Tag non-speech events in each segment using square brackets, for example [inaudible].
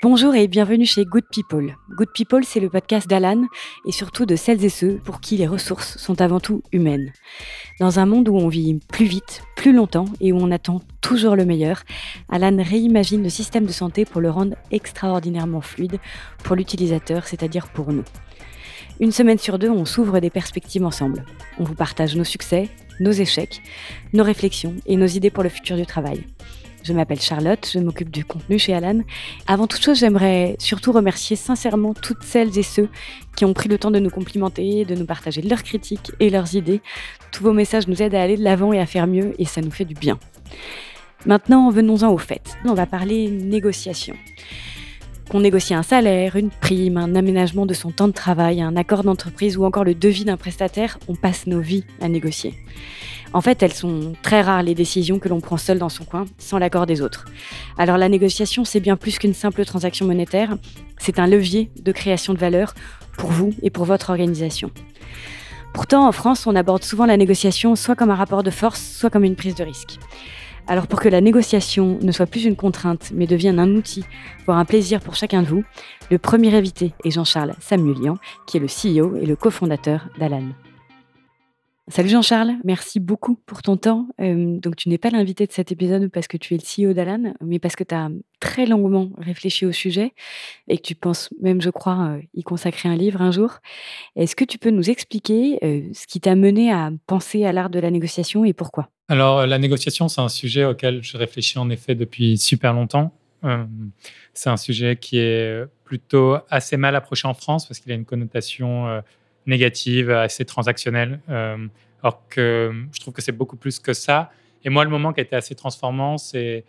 Bonjour et bienvenue chez Good People. Good People, c'est le podcast d'Alan et surtout de celles et ceux pour qui les ressources sont avant tout humaines. Dans un monde où on vit plus vite, plus longtemps et où on attend toujours le meilleur, Alan réimagine le système de santé pour le rendre extraordinairement fluide pour l'utilisateur, c'est-à-dire pour nous. Une semaine sur deux, on s'ouvre des perspectives ensemble. On vous partage nos succès, nos échecs, nos réflexions et nos idées pour le futur du travail. Je m'appelle Charlotte, je m'occupe du contenu chez Alan. Avant toute chose, j'aimerais surtout remercier sincèrement toutes celles et ceux qui ont pris le temps de nous complimenter, de nous partager leurs critiques et leurs idées. Tous vos messages nous aident à aller de l'avant et à faire mieux et ça nous fait du bien. Maintenant, venons-en au fait. On va parler négociation. Qu'on négocie un salaire, une prime, un aménagement de son temps de travail, un accord d'entreprise ou encore le devis d'un prestataire, on passe nos vies à négocier. En fait, elles sont très rares les décisions que l'on prend seul dans son coin, sans l'accord des autres. Alors la négociation, c'est bien plus qu'une simple transaction monétaire, c'est un levier de création de valeur pour vous et pour votre organisation. Pourtant, en France, on aborde souvent la négociation soit comme un rapport de force, soit comme une prise de risque. Alors pour que la négociation ne soit plus une contrainte, mais devienne un outil, voire un plaisir pour chacun de vous, le premier invité est Jean-Charles Samuelian, qui est le CEO et le cofondateur d'Alan. Salut Jean-Charles, merci beaucoup pour ton temps. Euh, donc tu n'es pas l'invité de cet épisode parce que tu es le CEO d'Alan, mais parce que tu as très longuement réfléchi au sujet et que tu penses même, je crois, euh, y consacrer un livre un jour. Est-ce que tu peux nous expliquer euh, ce qui t'a mené à penser à l'art de la négociation et pourquoi? Alors la négociation, c'est un sujet auquel je réfléchis en effet depuis super longtemps. c'est un sujet qui est plutôt assez mal approché en France parce qu'il a une connotation négative, assez transactionnelle. Euh, alors que je trouve que c'est beaucoup plus que ça. Et moi, le moment qui a été assez transformant, c'est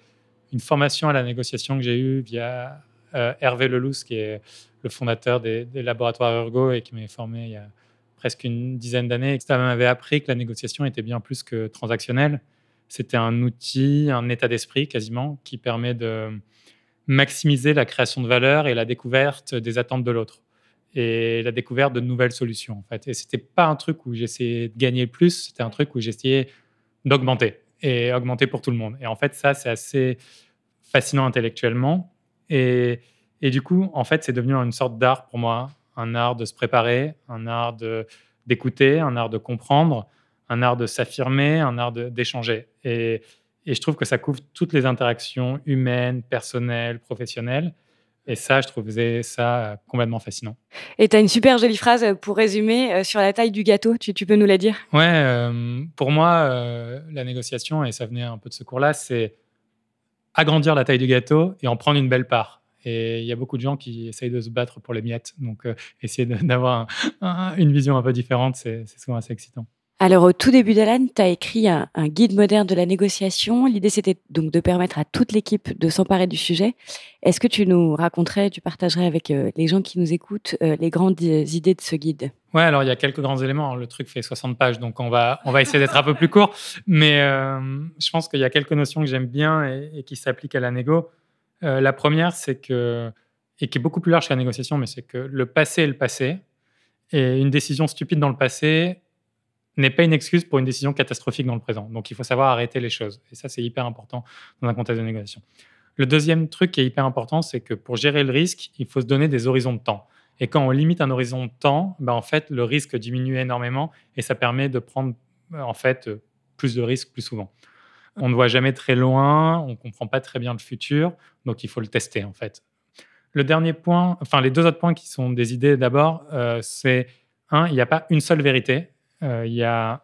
une formation à la négociation que j'ai eue via euh, Hervé Lelousse, qui est le fondateur des, laboratoires Ergo et qui m'a formé il y a presque une dizaine d'années. Ça m'avait appris que la négociation était bien plus que transactionnelle. C'était un outil, un état d'esprit quasiment, qui permet de maximiser la création de valeur et la découverte des attentes de l'autre et la découverte de nouvelles solutions. En fait. Et c'était pas un truc où j'essayais de gagner plus, c'était un truc où j'essayais d'augmenter et augmenter pour tout le monde. Et en fait, ça, c'est assez fascinant intellectuellement. Et, et du coup, en fait, c'est devenu une sorte d'art pour moi, un art de se préparer, un art d'écouter, un art de comprendre, un art de s'affirmer, un art d'échanger. Et, et je trouve que ça couvre toutes les interactions humaines, personnelles, professionnelles. Et ça, je trouvais ça euh, complètement fascinant. Et tu as une super jolie phrase euh, pour résumer euh, sur la taille du gâteau. Tu, peux nous la dire? Ouais, pour moi, la négociation, et ça venait un peu de ce cours-là, c'est agrandir la taille du gâteau et en prendre une belle part. Et il y a beaucoup de gens qui essayent de se battre pour les miettes. Donc, essayer [laughs] d'avoir une vision un peu différente, c'est souvent assez excitant. Alors, au tout début d'Alan, tu as écrit un, guide moderne de la négociation. L'idée, c'était donc de permettre à toute l'équipe de s'emparer du sujet. Est-ce que tu nous raconterais, tu partagerais avec euh, les gens qui nous écoutent euh, les grandes idées de ce guide? Ouais, alors il y a quelques grands éléments. Le truc fait 60 pages, donc on va, on va essayer d'être un peu plus court. Mais euh, je pense qu'il y a quelques notions que j'aime bien et, qui s'appliquent à la négo. la première, c'est que, et qui est beaucoup plus large que la négociation, mais c'est que le passé est le passé. Et une décision stupide dans le passé n'est pas une excuse pour une décision catastrophique dans le présent. Donc il faut savoir arrêter les choses. Et ça, c'est hyper important dans un contexte de négociation. Le deuxième truc qui est hyper important, c'est que pour gérer le risque, il faut se donner des horizons de temps. Et quand on limite un horizon de temps, ben en fait, le risque diminue énormément et ça permet de prendre en fait plus de risques plus souvent. On ne voit jamais très loin, on ne comprend pas très bien le futur, donc il faut le tester en fait. Le dernier point, enfin les deux autres points qui sont des idées d'abord, euh, c'est un, il n'y a pas une seule vérité. Euh, il n'y a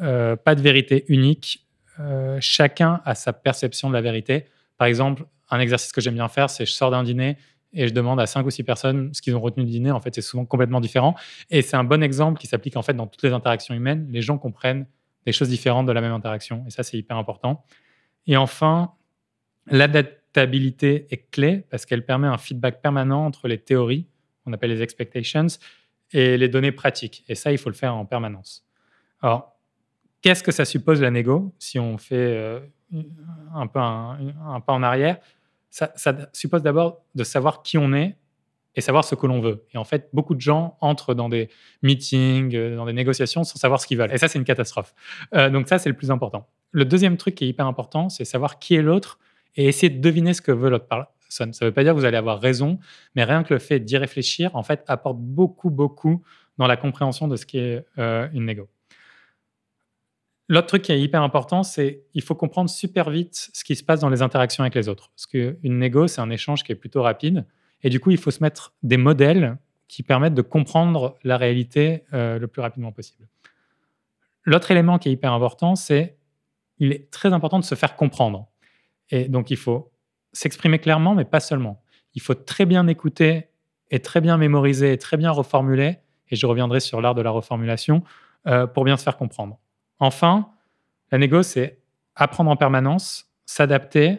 euh, pas de vérité unique. Euh, chacun a sa perception de la vérité. Par exemple, un exercice que j'aime bien faire, c'est je sors d'un dîner et je demande à cinq ou six personnes ce qu'ils ont retenu du dîner. En fait, c'est souvent complètement différent. Et c'est un bon exemple qui s'applique en fait dans toutes les interactions humaines. Les gens comprennent des choses différentes de la même interaction. Et ça, c'est hyper important. Et enfin, l'adaptabilité est clé parce qu'elle permet un feedback permanent entre les théories, on appelle les expectations, et les données pratiques. Et ça, il faut le faire en permanence. Alors, qu'est-ce que ça suppose la négo si on fait euh, un, peu un, pas en arrière? Ça, suppose d'abord de savoir qui on est et savoir ce que l'on veut. Et en fait, beaucoup de gens entrent dans des meetings, euh, dans des négociations sans savoir ce qu'ils veulent. Et ça, c'est une catastrophe. Euh, donc ça, c'est le plus important. Le deuxième truc qui est hyper important, c'est savoir qui est l'autre et essayer de deviner ce que veut l'autre Ça ne veut pas dire que vous allez avoir raison, mais rien que le fait d'y réfléchir, en fait, apporte beaucoup, beaucoup dans la compréhension de ce qui est euh, une négo. L'autre truc qui est hyper important, c'est qu'il faut comprendre super vite ce qui se passe dans les interactions avec les autres. Parce qu'une négo, c'est un échange qui est plutôt rapide. Et du coup, il faut se mettre des modèles qui permettent de comprendre la réalité euh, le plus rapidement possible. L'autre élément qui est hyper important, c'est il est très important de se faire comprendre. Et donc, il faut s'exprimer clairement, mais pas seulement. Il faut très bien écouter et très bien mémoriser et très bien reformuler. Et je reviendrai sur l'art de la reformulation euh, pour bien se faire comprendre. Enfin, la négo, c'est apprendre en permanence, s'adapter,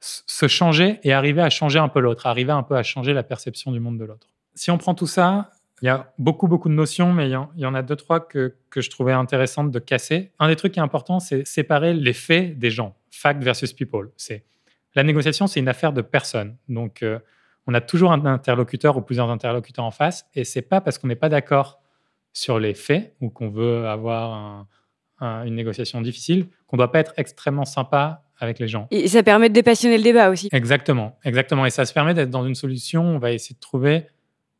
se changer et arriver à changer un peu l'autre, arriver un peu à changer la perception du monde de l'autre. Si on prend tout ça, il y a beaucoup, beaucoup de notions, mais il y en, a deux, trois que, que, je trouvais intéressantes de casser. Un des trucs qui est important, c'est séparer les faits des gens, fact versus people. C'est La négociation, c'est une affaire de personnes. Donc, euh, on a toujours un interlocuteur ou plusieurs interlocuteurs en face, et c'est pas parce qu'on n'est pas d'accord sur les faits ou qu'on veut avoir un, une négociation difficile, qu'on ne doit pas être extrêmement sympa avec les gens. Et ça permet de dépassionner le débat aussi. Exactement, exactement. Et ça se permet d'être dans une solution, on va essayer de trouver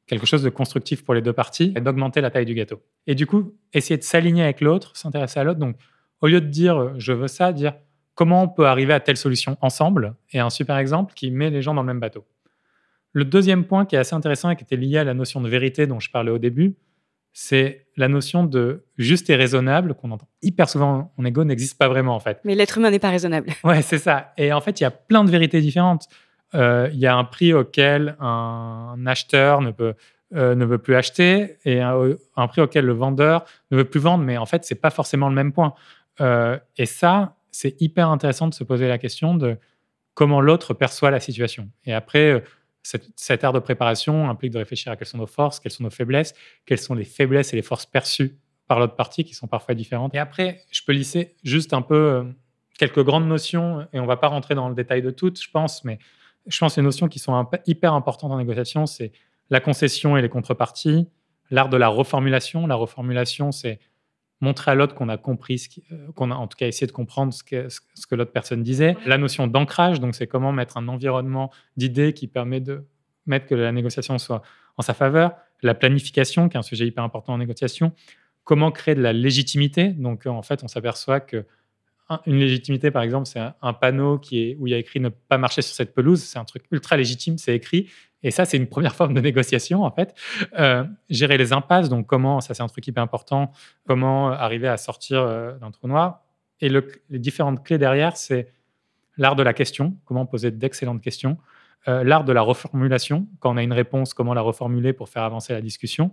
quelque chose de constructif pour les deux parties et d'augmenter la taille du gâteau. Et du coup, essayer de s'aligner avec l'autre, s'intéresser à l'autre. Donc, au lieu de dire euh, je veux ça, dire comment on peut arriver à telle solution ensemble. Et un super exemple qui met les gens dans le même bateau. Le deuxième point qui est assez intéressant et qui était lié à la notion de vérité dont je parlais au début, c'est la notion de juste et raisonnable qu'on entend hyper souvent en ego n'existe pas vraiment en fait. Mais l'être humain n'est pas raisonnable. [laughs] Ouais, c'est ça. Et en fait, il y a plein de vérités différentes. Euh, il y a un prix auquel un acheteur ne peut euh, ne veut plus acheter et un, prix auquel le vendeur ne veut plus vendre, mais en fait, c'est pas forcément le même point. Euh, et ça, c'est hyper intéressant de se poser la question de comment l'autre perçoit la situation. Et après, cette, cette ère de préparation implique de réfléchir à quelles sont nos forces, quelles sont nos faiblesses, quelles sont les faiblesses et les forces perçues par l'autre partie qui sont parfois différentes. Et après, je peux lisser juste un peu euh, quelques grandes notions, et on ne va pas rentrer dans le détail de toutes, je pense, mais je pense que les notions qui sont hyper importantes en négociation, c'est la concession et les contreparties, l'art de la reformulation. La reformulation, c'est montrer à l'autre qu'on a compris, euh, qu'on a en tout cas essayé de comprendre ce que, ce que l'autre personne disait. La notion d'ancrage, donc c'est comment mettre un environnement d'idées qui permet de mettre que la négociation soit en sa faveur. La planification, qui est un sujet hyper important en négociation. Comment créer de la légitimité. Donc en fait, on s'aperçoit que une légitimité, par exemple, c'est un, panneau qui est, où il y a écrit ne pas marcher sur cette pelouse. C'est un truc ultra légitime, c'est écrit. Et ça, c'est une première forme de négociation, en fait. Euh, gérer les impasses, donc comment, ça c'est un truc hyper important, comment arriver à sortir euh, d'un trou noir. Et les différentes clés derrière, c'est l'art de la question, comment poser d'excellentes questions, euh, l'art de la reformulation, quand on a une réponse, comment la reformuler pour faire avancer la discussion.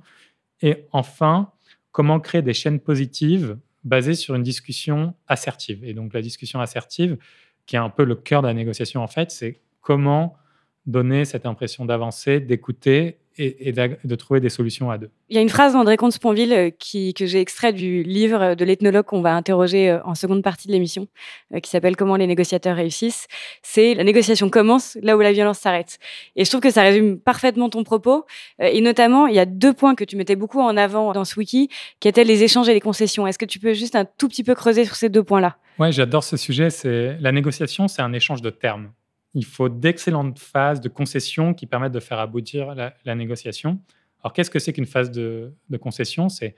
Et enfin, comment créer des chaînes positives basé sur une discussion assertive. Et donc la discussion assertive, qui est un peu le cœur de la négociation en fait, c'est comment donner cette impression d'avancer, d'écouter et, de trouver des solutions à deux. Il y a une phrase d'André Comte-Sponville euh, que j'ai extrait du livre de l'ethnologue qu'on va interroger euh, en seconde partie de l'émission, euh, qui s'appelle Comment les négociateurs réussissent. C'est la négociation commence là où la violence s'arrête. Et je trouve que ça résume parfaitement ton propos. Et notamment, il y a deux points que tu mettais beaucoup en avant dans ce wiki, qui étaient les échanges et les concessions. Est-ce que tu peux juste un tout petit peu creuser sur ces deux points-là? Ouais, j'adore ce sujet. C'est la négociation, c'est un échange de termes il faut d'excellentes phases de concession qui permettent de faire aboutir la, négociation. Alors, qu'est-ce que c'est qu'une phase de, concession? C'est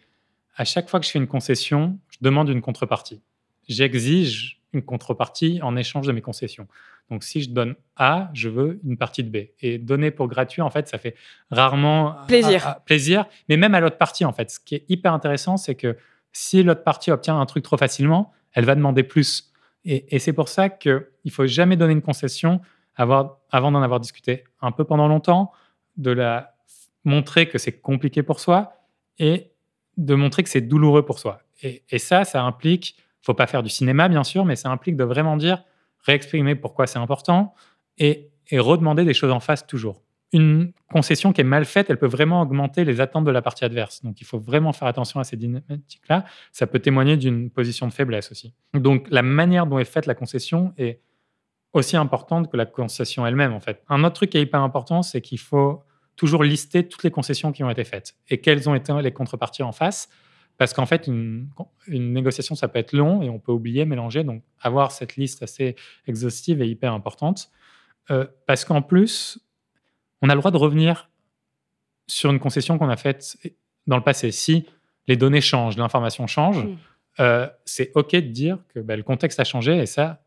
à chaque fois que je fais une concession, je demande une contrepartie. J'exige une contrepartie en échange de mes concessions. Donc, si je donne A, je veux une partie de B. Et donner pour gratuit, en fait, ça fait rarement plaisir. plaisir, mais même à l'autre partie, en fait. Ce qui est hyper intéressant, c'est que si l'autre partie obtient un truc trop facilement, elle va demander plus. Et, c'est pour ça qu'il ne faut jamais donner une concession avant d'en avoir discuté un peu pendant longtemps, de la montrer que c'est compliqué pour soi et de montrer que c'est douloureux pour soi. Et, ça, ça implique, faut pas faire du cinéma bien sûr, mais ça implique de vraiment dire, réexprimer pourquoi c'est important et redemander des choses en face toujours une concession qui est mal faite, elle peut vraiment augmenter les attentes de la partie adverse. Donc, il faut vraiment faire attention à ces dynamiques-là. Ça peut témoigner d'une position de faiblesse aussi. Donc, la manière dont est faite la concession est aussi importante que la concession elle-même, en fait. Un autre truc qui est hyper important, c'est qu'il faut toujours lister toutes les concessions qui ont été faites et quelles ont été les contreparties en face. Parce qu'en fait, une, négociation, ça peut être long et on peut oublier, mélanger. Donc, avoir cette liste assez exhaustive est hyper importante. parce qu'en plus, on a le droit de revenir sur une concession qu'on a faite dans le passé. Si les données changent, l'information change, euh, c'est OK de dire que bah, le contexte a changé et ça,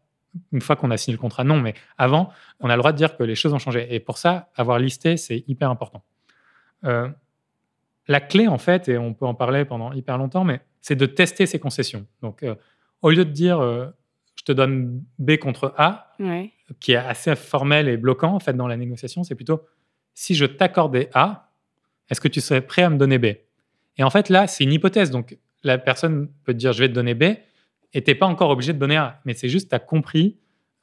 une fois qu'on a signé le contrat, non. Mais avant, on a le droit de dire que les choses ont changé. Et pour ça, avoir listé, c'est hyper important. Euh, la clé, en fait, et on peut en parler pendant hyper longtemps, mais c'est de tester ces concessions. Donc, euh, au lieu de dire je te donne B contre A, qui est assez formel et bloquant en fait dans la négociation, c'est plutôt si je t'accordais A, est-ce que tu serais prêt à me donner B? Et en fait, là, c'est une hypothèse. Donc, la personne peut te dire, je vais te donner B, et tu n'es pas encore obligé de donner A. Mais c'est juste, tu as compris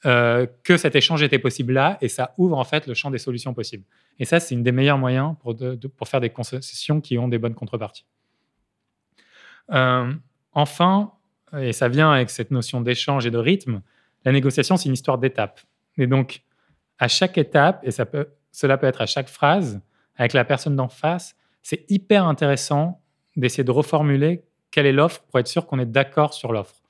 euh, que cet échange était possible là, et ça ouvre en fait le champ des solutions possibles. Et ça, c'est une des meilleurs moyens pour, pour faire des concessions qui ont des bonnes contreparties. Euh, enfin, et ça vient avec cette notion d'échange et de rythme, la négociation, c'est une histoire d'étapes. Et donc, à chaque étape, et ça peut, cela peut être à chaque phrase, avec la personne d'en face, c'est hyper intéressant d'essayer de reformuler quelle est l'offre pour être sûr qu'on est d'accord sur l'offre.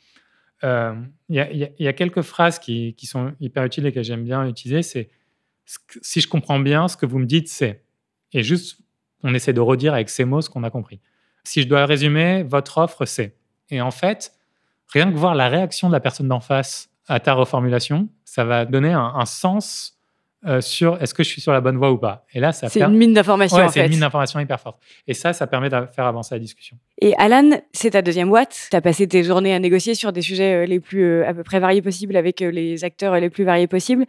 Euh, il y, a quelques phrases qui, sont hyper utiles et que j'aime bien utiliser. C'est si je comprends bien, ce que vous me dites, c'est. Et juste, on essaie de redire avec ces mots ce qu'on a compris. Si je dois résumer, votre offre, c'est. Et en fait, rien que voir la réaction de la personne d'en face à ta reformulation, ça va donner un sens euh, sur est-ce que je suis sur la bonne voie ou pas. Et là, ça C'est une mine d'information. c'est une mine d'information hyper forte. Et ça, ça permet de faire avancer la discussion. Et Alan, c'est ta deuxième boîte. Tu as passé tes journées à négocier sur des sujets euh, les plus euh, à peu près variés possibles avec les acteurs les plus variés possibles.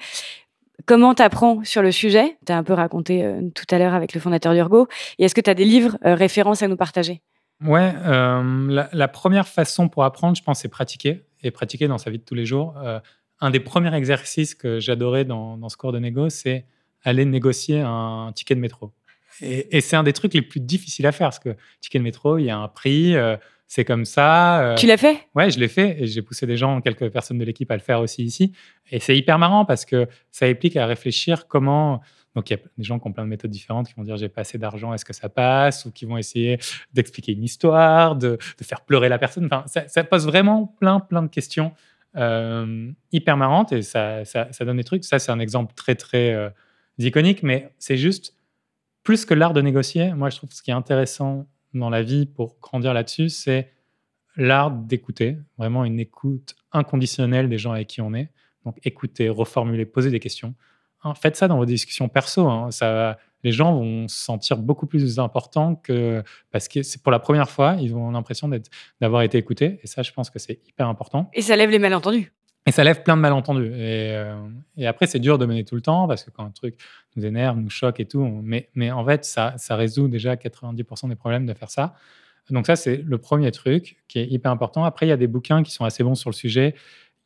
Comment tu apprends sur le sujet? Tu as un peu raconté tout à l'heure avec le fondateur d'Urgo. Et est-ce que tu as des livres références à nous partager? Ouais, la, la, première façon pour apprendre, je pense, c'est pratiquer et pratiquer dans sa vie de tous les jours un des premiers exercices que j'adorais dans, ce cours de négo, c'est aller négocier un ticket de métro. Et, c'est un des trucs les plus difficiles à faire parce que ticket de métro, il y a un prix, euh, c'est comme ça. Euh. tu l'as fait? Ouais, je l'ai fait et j'ai poussé des gens, quelques personnes de l'équipe à le faire aussi ici. Et c'est hyper marrant parce que ça implique à réfléchir comment. Donc, il y a des gens qui ont plein de méthodes différentes qui vont dire j'ai pas assez d'argent, est-ce que ça passe? Ou qui vont essayer d'expliquer une histoire, de, faire pleurer la personne. Enfin, ça, ça pose vraiment plein, plein de questions euh, hyper marrante et ça, ça, donne des trucs. Ça, c'est un exemple très, très euh, iconique, mais c'est juste plus que l'art de négocier. Moi, je trouve ce qui est intéressant dans la vie pour grandir là-dessus, c'est l'art d'écouter, vraiment une écoute inconditionnelle des gens avec qui on est. Donc, écouter, reformuler, poser des questions. faites ça dans vos discussions perso. Hein. Ça, les gens vont se sentir beaucoup plus importants que parce que c'est pour la première fois, ils ont l'impression d'avoir été écoutés. Et ça, je pense que c'est hyper important. Et ça lève les malentendus. Et ça lève plein de malentendus. Et, euh, et après, c'est dur de mener tout le temps parce que quand un truc nous énerve, nous choque et tout, mais, mais en fait, ça, ça résout déjà 90% des problèmes de faire ça. Donc ça, c'est le premier truc qui est hyper important. Après, il y a des bouquins qui sont assez bons sur le sujet.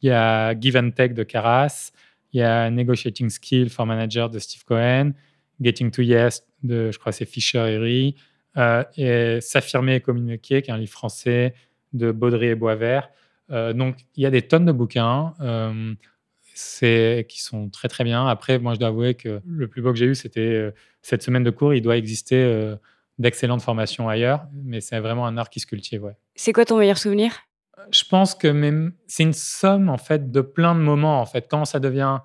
Il y a Give and Take de Caras, il y a Negotiating Skill for Manager de Steve Cohen, Getting to Yes de, je crois, c'est Fischer et Rie, euh, et S'affirmer et communiquer, qui est un livre français de Baudry et Boisvert. Euh, donc, il y a des tonnes de bouquins euh, qui sont très, très bien. Après, moi, je dois avouer que le plus beau que j'ai eu, c'était euh, cette semaine de cours. Il doit exister d'excellentes formations ailleurs, mais c'est vraiment un art qui se cultive. Ouais. C'est quoi ton meilleur souvenir? Je pense que même, c'est une somme, en fait, de plein de moments. En fait, quand ça devient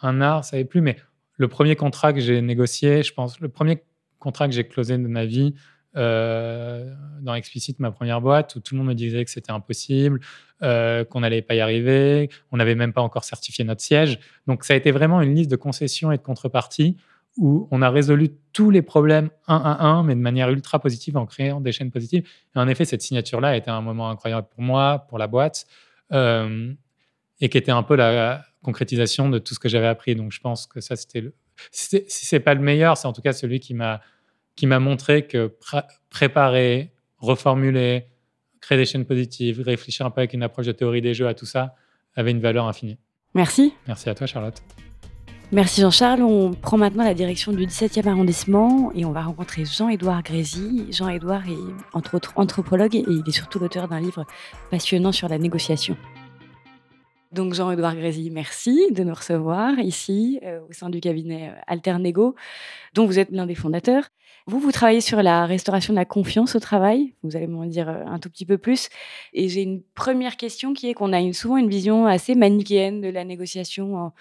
un art, ça n'est plus, mais le premier contrat que j'ai négocié, je pense, le premier contrat que j'ai closé de ma vie euh, dans Explicit, ma première boîte, où tout le monde me disait que c'était impossible, euh, qu'on n'allait pas y arriver, on n'avait même pas encore certifié notre siège. Donc ça a été vraiment une liste de concessions et de contreparties où on a résolu tous les problèmes un à un, mais de manière ultra positive en créant des chaînes positives. Et en effet, cette signature-là a été un moment incroyable pour moi, pour la boîte, euh, et qui était un peu la, concrétisation de tout ce que j'avais appris. Donc je pense que ça, c'était le... Si c'est pas le meilleur, c'est en tout cas celui qui m'a qui m'a montré que préparer, reformuler, créer des chaînes positives, réfléchir un peu avec une approche de théorie des jeux à tout ça avait une valeur infinie. Merci. Merci à toi, Charlotte. Merci Jean-Charles. On prend maintenant la direction du 17e arrondissement et on va rencontrer Jean-Édouard Grézy. Jean-Édouard est entre autres anthropologue et il est surtout l'auteur d'un livre passionnant sur la négociation. Donc Jean-Édouard Grézy, merci de nous recevoir ici euh, au sein du cabinet euh, Alternego, dont vous êtes l'un des fondateurs. Vous, vous travaillez sur la restauration de la confiance au travail. Vous allez m'en dire euh, un tout petit peu plus. Et j'ai une première question qui est qu'on a souvent une vision assez manichéenne de la négociation en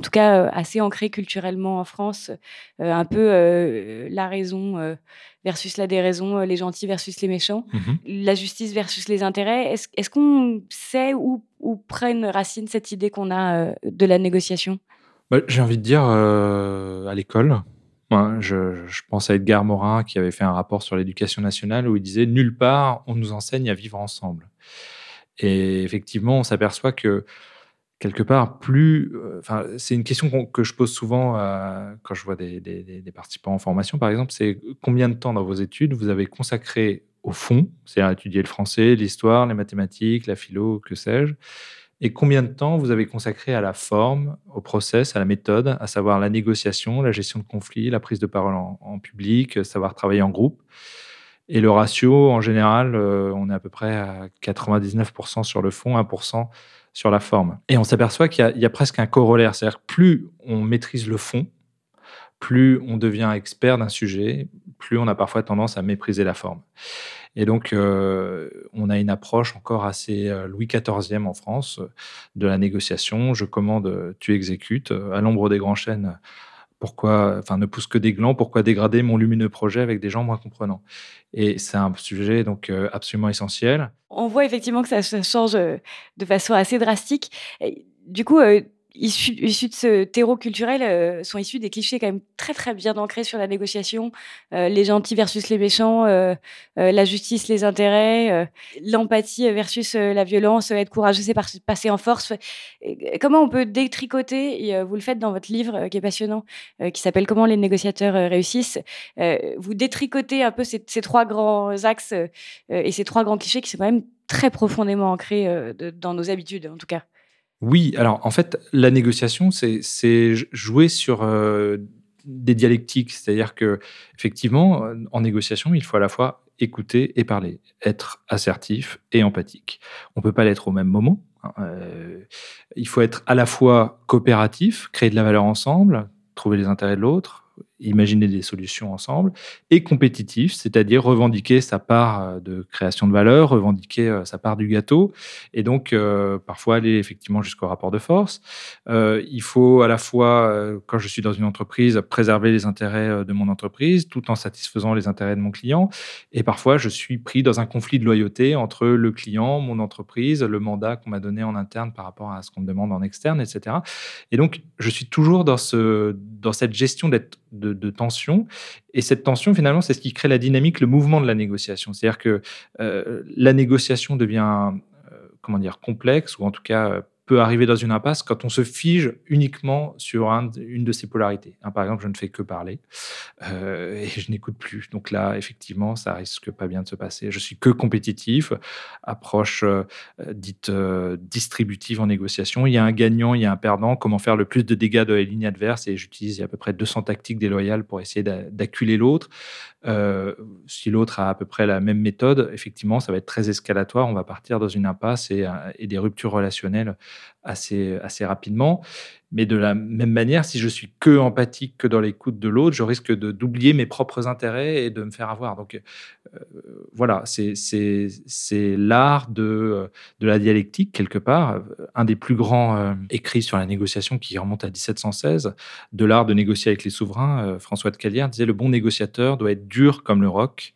tout cas assez ancré culturellement en France, un peu la raison versus la déraison, les gentils versus les méchants, mmh la justice versus les intérêts. Est-ce qu'on sait où, où prennent racine cette idée qu'on a de la négociation? Bah, J'ai envie de dire à l'école. je, je, pense à Edgar Morin qui avait fait un rapport sur l'éducation nationale où il disait Nulle part on nous enseigne à vivre ensemble. Et effectivement, on s'aperçoit que quelque part, plus. Euh, enfin, c'est une question que je pose souvent euh, quand je vois des, participants en formation, par exemple c'est combien de temps dans vos études vous avez consacré au fond, c'est-à-dire étudier le français, l'histoire, les mathématiques, la philo, que sais-je, et combien de temps vous avez consacré à la forme, au process, à la méthode, à savoir la négociation, la gestion de conflits, la prise de parole en, public, savoir travailler en groupe. Et le ratio, en général, euh, on est à peu près à 99% sur le fond, 1% sur la forme. Et on s'aperçoit qu'il y, a presque un corollaire, c'est-à-dire plus on maîtrise le fond, plus on devient expert d'un sujet, plus on a parfois tendance à mépriser la forme. Et donc, euh, on a une approche encore assez euh, Louis XIVe en France de la négociation. Je commande, tu exécutes. À l'ombre des grands chênes, pourquoi, enfin, ne pousse que des glands, pourquoi dégrader mon lumineux projet avec des gens moins comprenants? Et c'est un sujet donc euh, absolument essentiel. On voit effectivement que ça, change euh, de façon assez drastique. du coup, euh, issus, de ce terreau culturel euh, sont issus des clichés quand même très très bien ancrés sur la négociation, euh, les gentils versus les méchants, euh, la justice, les intérêts, l'empathie versus la violence, être courageux c'est passer en force. comment on peut détricoter, et vous le faites dans votre livre qui est passionnant, qui s'appelle Comment les négociateurs réussissent, vous détricotez un peu ces, ces trois grands axes et ces trois grands clichés qui sont quand même très profondément ancrés dans nos habitudes en tout cas. Oui, alors en fait, la négociation, c'est jouer sur euh, des dialectiques. C'est-à-dire que effectivement, en négociation, il faut à la fois écouter et parler, être assertif et empathique. On ne peut pas l'être au même moment. Hein, euh, il faut être à la fois coopératif, créer de la valeur ensemble, trouver les intérêts de l'autre, imaginer des solutions ensemble, et compétitif, c'est-à-dire revendiquer sa part euh, de création de valeur, revendiquer euh, sa part du gâteau, et donc euh, parfois aller effectivement jusqu'au rapport de force. il faut à la fois, quand je suis dans une entreprise, préserver les intérêts de mon entreprise tout en satisfaisant les intérêts de mon client, et parfois je suis pris dans un conflit de loyauté entre le client, mon entreprise, le mandat qu'on m'a donné en interne par rapport à ce qu'on me demande en externe, etc. Et donc je suis toujours dans, ce, dans cette gestion d'être de, tension. Et cette tension, finalement, c'est ce qui crée la dynamique, le mouvement de la négociation. C'est-à-dire que euh, la négociation devient, euh, comment dire, complexe, ou en tout cas euh, peut arriver dans une impasse quand on se fige uniquement sur une de ces polarités. Hein, par exemple, je ne fais que parler euh, et je n'écoute plus. Donc là, effectivement, ça risque pas bien de se passer. Je suis que compétitif, approche euh, dite euh, distributive en négociation. Il y a un gagnant, il y a un perdant. Comment faire le plus de dégâts de la ligne adverse? Et j'utilise à peu près 200 tactiques déloyales pour essayer d'acculer l'autre. si l'autre a à peu près la même méthode, effectivement, ça va être très escalatoire. On va partir dans une impasse et, et des ruptures relationnelles assez, assez rapidement. Mais de la même manière, si je suis que empathique que dans l'écoute de l'autre, je risque d'oublier mes propres intérêts et de me faire avoir. Donc euh, voilà, c'est l'art de, de la dialectique, quelque part. Un des plus grands euh, écrits sur la négociation qui remonte à 1716, de l'art de négocier avec les souverains, euh, François de Calière disait Le bon négociateur doit être dur comme le roc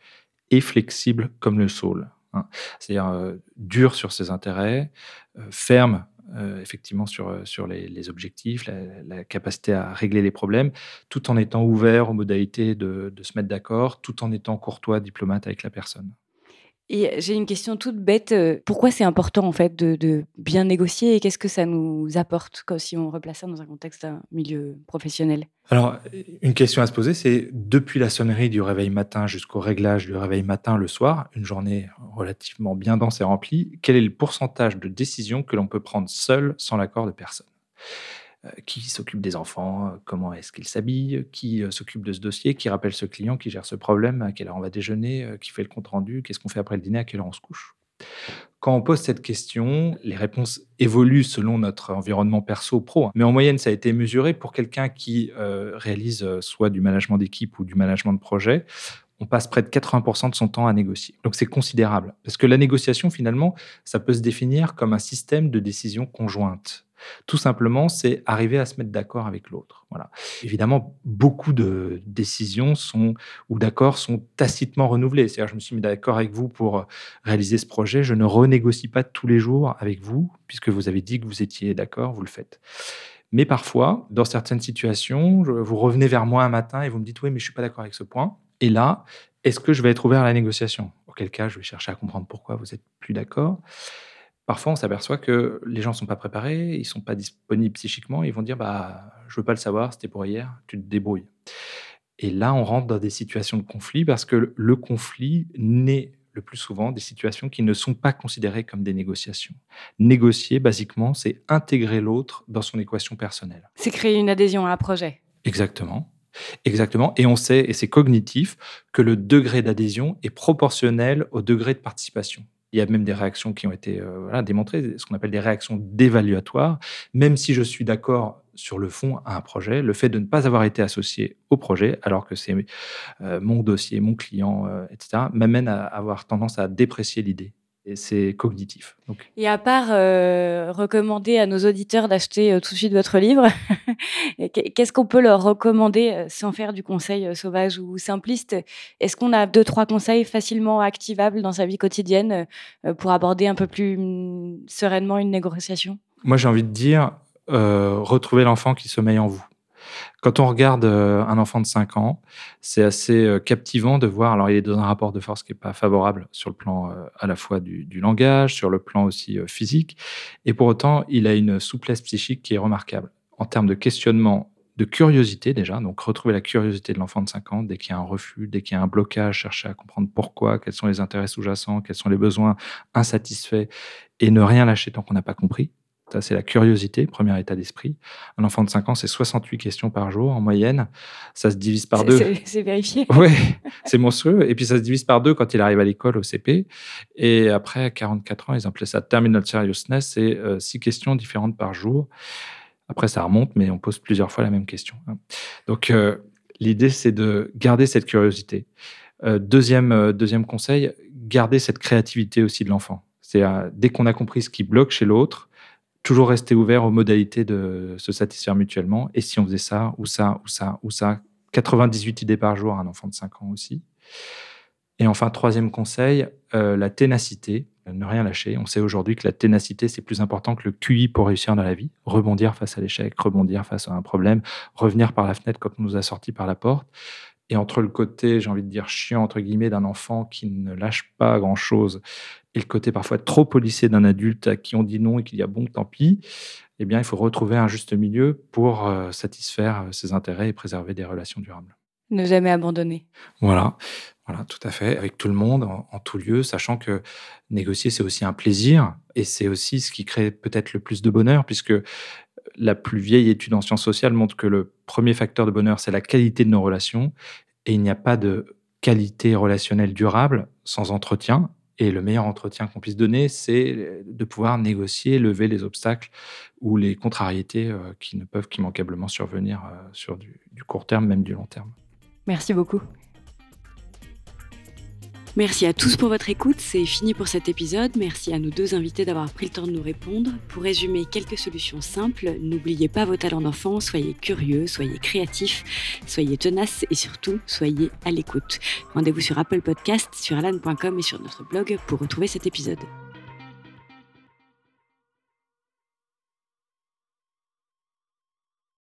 et flexible comme le saule. Hein. C'est-à-dire dur sur ses intérêts, ferme euh, effectivement sur, euh, les, objectifs, la, capacité à régler les problèmes, tout en étant ouvert aux modalités de se mettre d'accord, tout en étant courtois, diplomate avec la personne. Et j'ai une question toute bête. Euh, pourquoi c'est important en fait de, bien négocier et qu'est-ce que ça nous apporte si on replace ça dans un contexte d'un milieu professionnel? Alors, une question à se poser, c'est depuis la sonnerie du réveil matin jusqu'au réglage du réveil matin le soir, une journée relativement bien dense et remplie, quel est le pourcentage de décisions que l'on peut prendre seul sans l'accord de personne? Qui s'occupe des enfants, euh, comment est-ce qu'ils s'habillent, qui euh, s'occupe de ce dossier, qui rappelle ce client, qui gère ce problème, à quelle heure on va déjeuner, qui fait le compte-rendu, qu'est-ce qu'on fait après le dîner, à quelle heure on se couche. Quand on pose cette question, les réponses évoluent selon notre environnement perso-pro. Hein. Mais en moyenne, ça a été mesuré pour quelqu'un qui réalise soit du management d'équipe ou du management de projet on passe près de 80% de son temps à négocier. Donc c'est considérable. Parce que la négociation, finalement, ça peut se définir comme un système de décision conjointe. Tout simplement, c'est arriver à se mettre d'accord avec l'autre. Voilà. Évidemment, beaucoup de décisions sont ou d'accords sont tacitement renouvelés. C'est-à-dire, je me suis mis d'accord avec vous pour réaliser ce projet. Je ne renégocie pas tous les jours avec vous, puisque vous avez dit que vous étiez d'accord, vous le faites. Mais parfois, dans certaines situations, vous revenez vers moi un matin et vous me dites oui, mais je suis pas d'accord avec ce point. Et là, est-ce que je vais être ouvert à la négociation? Auquel cas, je vais chercher à comprendre pourquoi vous êtes plus d'accord. Parfois, on s'aperçoit que les gens ne sont pas préparés, ils ne sont pas disponibles psychiquement, ils vont dire bah, Je veux pas le savoir, c'était pour hier, tu te débrouilles. Et là, on rentre dans des situations de conflit parce que le conflit naît le plus souvent des situations qui ne sont pas considérées comme des négociations. Négocier, basiquement, c'est intégrer l'autre dans son équation personnelle. C'est créer une adhésion à un projet. Exactement. Exactement. Et on sait, et c'est cognitif, que le degré d'adhésion est proportionnel au degré de participation. Il y a même des réactions qui ont été euh, démontrées, ce qu'on appelle des réactions dévaluatoires. Même si je suis d'accord sur le fond à un projet, le fait de ne pas avoir été associé au projet, alors que c'est euh, mon dossier, mon client, euh, etc., m'amène à avoir tendance à déprécier l'idée et c'est cognitif. Et à part euh, recommander à nos auditeurs d'acheter euh, tout de suite votre livre, [laughs] qu'est-ce qu'on peut leur recommander euh, sans faire du conseil sauvage ou simpliste? Est-ce qu'on a deux, trois conseils facilement activables dans sa vie quotidienne pour aborder un peu plus mm, sereinement une négociation? Moi, j'ai envie de dire, retrouver l'enfant qui sommeille en vous. Quand on regarde euh, un enfant de 5 ans, c'est assez euh, captivant de voir. Alors, il est dans un rapport de force qui n'est pas favorable sur le plan euh, à la fois du, langage, sur le plan aussi physique. Et pour autant, il a une souplesse psychique qui est remarquable. En termes de questionnement, de curiosité déjà, donc retrouver la curiosité de l'enfant de 5 ans dès qu'il y a un refus, dès qu'il y a un blocage, chercher à comprendre pourquoi, quels sont les intérêts sous-jacents, quels sont les besoins insatisfaits, et ne rien lâcher tant qu'on n'a pas compris. Ça, c'est la curiosité, premier état d'esprit. Un enfant de 5 ans, c'est 68 questions par jour en moyenne. Ça se divise par deux. C'est vérifié. [laughs] Oui, c'est monstrueux. Et puis, ça se divise par deux quand il arrive à l'école, au CP. Et après, à 44 ans, ils appelaient ça terminal seriousness. C'est euh, six questions différentes par jour. Après, ça remonte, mais on pose plusieurs fois la même question. Hein. Donc, euh, l'idée, c'est de garder cette curiosité. Euh, deuxième, deuxième conseil, garder cette créativité aussi de l'enfant. C'est dès qu'on a compris ce qui bloque chez l'autre, toujours rester ouvert aux modalités de se satisfaire mutuellement. Et si on faisait ça, ou ça, ou ça, ou ça, 98 idées par jour à un enfant de 5 ans aussi. Et enfin, troisième conseil, euh, la ténacité, ne rien lâcher. On sait aujourd'hui que la ténacité, c'est plus important que le QI pour réussir dans la vie. Rebondir face à l'échec, rebondir face à un problème, revenir par la fenêtre quand on nous a sorti par la porte. Et entre le côté, j'ai envie de dire chiant, entre guillemets, d'un enfant qui ne lâche pas grand-chose et le côté parfois trop policé d'un adulte à qui on dit non et qu'il y a bon, tant pis, eh bien, il faut retrouver un juste milieu pour euh, satisfaire euh, ses intérêts et préserver des relations durables. Ne jamais abandonner. Voilà, voilà, tout à fait, avec tout le monde, en, en tout lieu, sachant que négocier, c'est aussi un plaisir et c'est aussi ce qui crée peut-être le plus de bonheur, puisque la plus vieille étude en sciences sociales montre que le premier facteur de bonheur, c'est la qualité de nos relations. Et il n'y a pas de qualité relationnelle durable sans entretien. Et le meilleur entretien qu'on puisse donner, c'est de pouvoir négocier, lever les obstacles ou les contrariétés euh, qui ne peuvent qu'immanquablement survenir euh, sur du, du court terme, même du long terme. Merci beaucoup. Merci à tous pour votre écoute, c'est fini pour cet épisode. Merci à nos deux invités d'avoir pris le temps de nous répondre. Pour résumer quelques solutions simples, n'oubliez pas vos talents d'enfant, soyez curieux, soyez créatifs, soyez tenaces et surtout soyez à l'écoute. Rendez-vous sur Apple Podcast, sur alan.com et sur notre blog pour retrouver cet épisode.